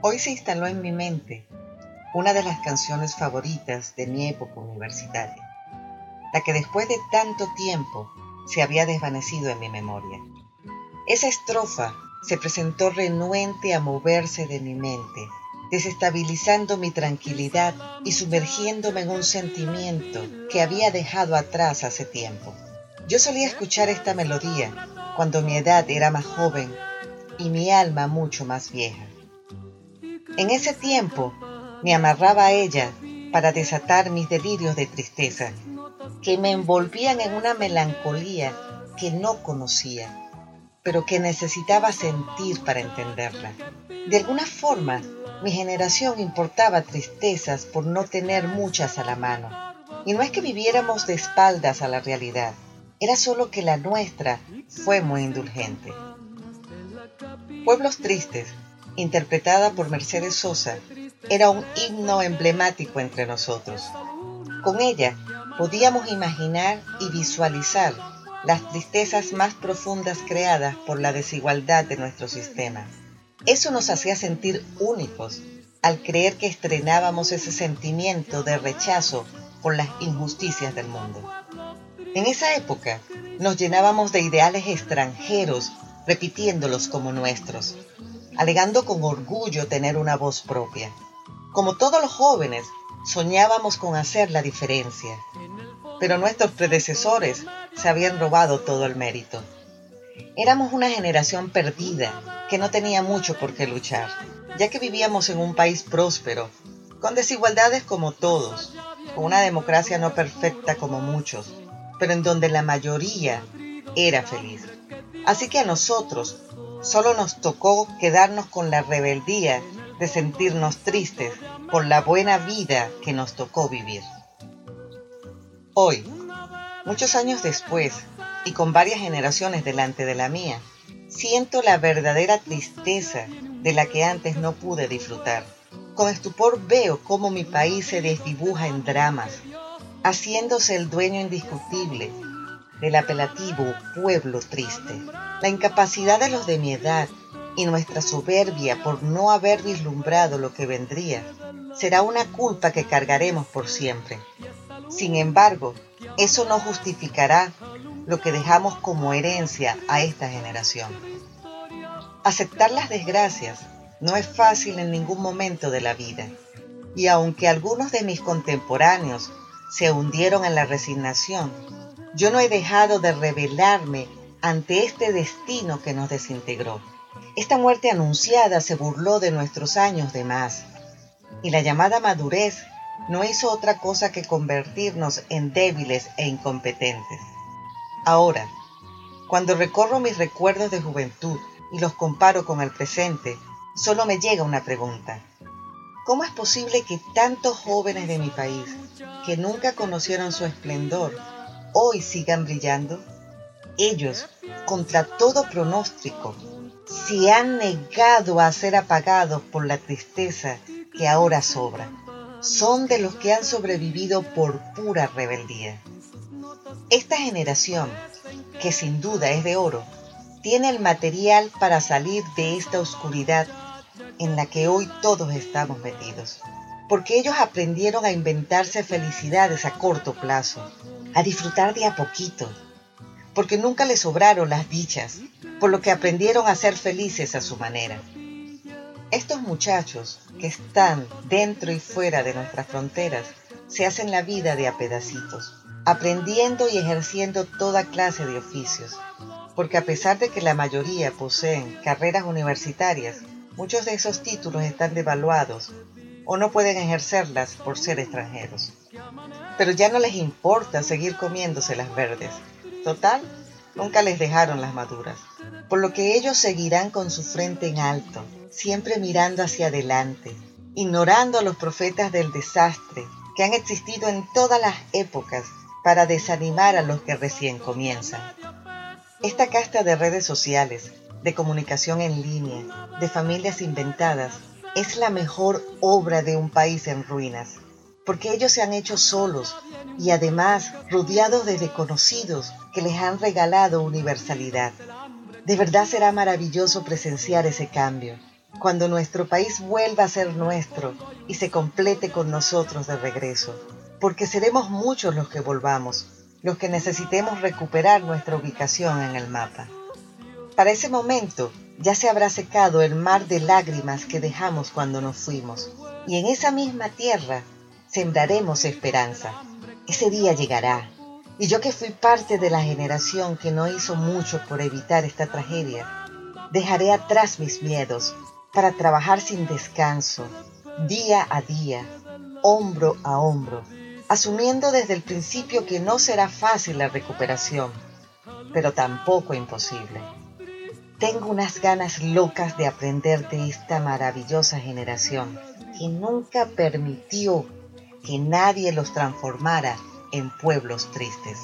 Hoy se instaló en mi mente una de las canciones favoritas de mi época universitaria, la que después de tanto tiempo se había desvanecido en mi memoria. Esa estrofa se presentó renuente a moverse de mi mente, desestabilizando mi tranquilidad y sumergiéndome en un sentimiento que había dejado atrás hace tiempo. Yo solía escuchar esta melodía cuando mi edad era más joven y mi alma mucho más vieja. En ese tiempo me amarraba a ella para desatar mis delirios de tristeza, que me envolvían en una melancolía que no conocía, pero que necesitaba sentir para entenderla. De alguna forma, mi generación importaba tristezas por no tener muchas a la mano. Y no es que viviéramos de espaldas a la realidad, era solo que la nuestra fue muy indulgente. Pueblos Tristes, interpretada por Mercedes Sosa, era un himno emblemático entre nosotros. Con ella podíamos imaginar y visualizar las tristezas más profundas creadas por la desigualdad de nuestro sistema. Eso nos hacía sentir únicos al creer que estrenábamos ese sentimiento de rechazo por las injusticias del mundo. En esa época nos llenábamos de ideales extranjeros repitiéndolos como nuestros, alegando con orgullo tener una voz propia. Como todos los jóvenes, soñábamos con hacer la diferencia, pero nuestros predecesores se habían robado todo el mérito. Éramos una generación perdida que no tenía mucho por qué luchar, ya que vivíamos en un país próspero, con desigualdades como todos, con una democracia no perfecta como muchos, pero en donde la mayoría era feliz. Así que a nosotros solo nos tocó quedarnos con la rebeldía de sentirnos tristes por la buena vida que nos tocó vivir. Hoy, muchos años después, y con varias generaciones delante de la mía, siento la verdadera tristeza de la que antes no pude disfrutar. Con estupor veo cómo mi país se desdibuja en dramas, haciéndose el dueño indiscutible del apelativo pueblo triste. La incapacidad de los de mi edad y nuestra soberbia por no haber vislumbrado lo que vendría será una culpa que cargaremos por siempre. Sin embargo, eso no justificará lo que dejamos como herencia a esta generación. Aceptar las desgracias no es fácil en ningún momento de la vida, y aunque algunos de mis contemporáneos se hundieron en la resignación. Yo no he dejado de rebelarme ante este destino que nos desintegró. Esta muerte anunciada se burló de nuestros años de más, y la llamada madurez no hizo otra cosa que convertirnos en débiles e incompetentes. Ahora, cuando recorro mis recuerdos de juventud y los comparo con el presente, solo me llega una pregunta. ¿Cómo es posible que tantos jóvenes de mi país, que nunca conocieron su esplendor, hoy sigan brillando? Ellos, contra todo pronóstico, se han negado a ser apagados por la tristeza que ahora sobra. Son de los que han sobrevivido por pura rebeldía. Esta generación, que sin duda es de oro, tiene el material para salir de esta oscuridad en la que hoy todos estamos metidos. Porque ellos aprendieron a inventarse felicidades a corto plazo, a disfrutar de a poquito, porque nunca les sobraron las dichas, por lo que aprendieron a ser felices a su manera. Estos muchachos que están dentro y fuera de nuestras fronteras se hacen la vida de a pedacitos, aprendiendo y ejerciendo toda clase de oficios, porque a pesar de que la mayoría poseen carreras universitarias, Muchos de esos títulos están devaluados o no pueden ejercerlas por ser extranjeros. Pero ya no les importa seguir comiéndose las verdes. Total, nunca les dejaron las maduras. Por lo que ellos seguirán con su frente en alto, siempre mirando hacia adelante, ignorando a los profetas del desastre que han existido en todas las épocas para desanimar a los que recién comienzan. Esta casta de redes sociales de comunicación en línea, de familias inventadas, es la mejor obra de un país en ruinas, porque ellos se han hecho solos y además rodeados de desconocidos que les han regalado universalidad. De verdad será maravilloso presenciar ese cambio, cuando nuestro país vuelva a ser nuestro y se complete con nosotros de regreso, porque seremos muchos los que volvamos, los que necesitemos recuperar nuestra ubicación en el mapa. Para ese momento ya se habrá secado el mar de lágrimas que dejamos cuando nos fuimos, y en esa misma tierra sembraremos esperanza. Ese día llegará, y yo que fui parte de la generación que no hizo mucho por evitar esta tragedia, dejaré atrás mis miedos para trabajar sin descanso, día a día, hombro a hombro, asumiendo desde el principio que no será fácil la recuperación, pero tampoco imposible. Tengo unas ganas locas de aprender de esta maravillosa generación que nunca permitió que nadie los transformara en pueblos tristes.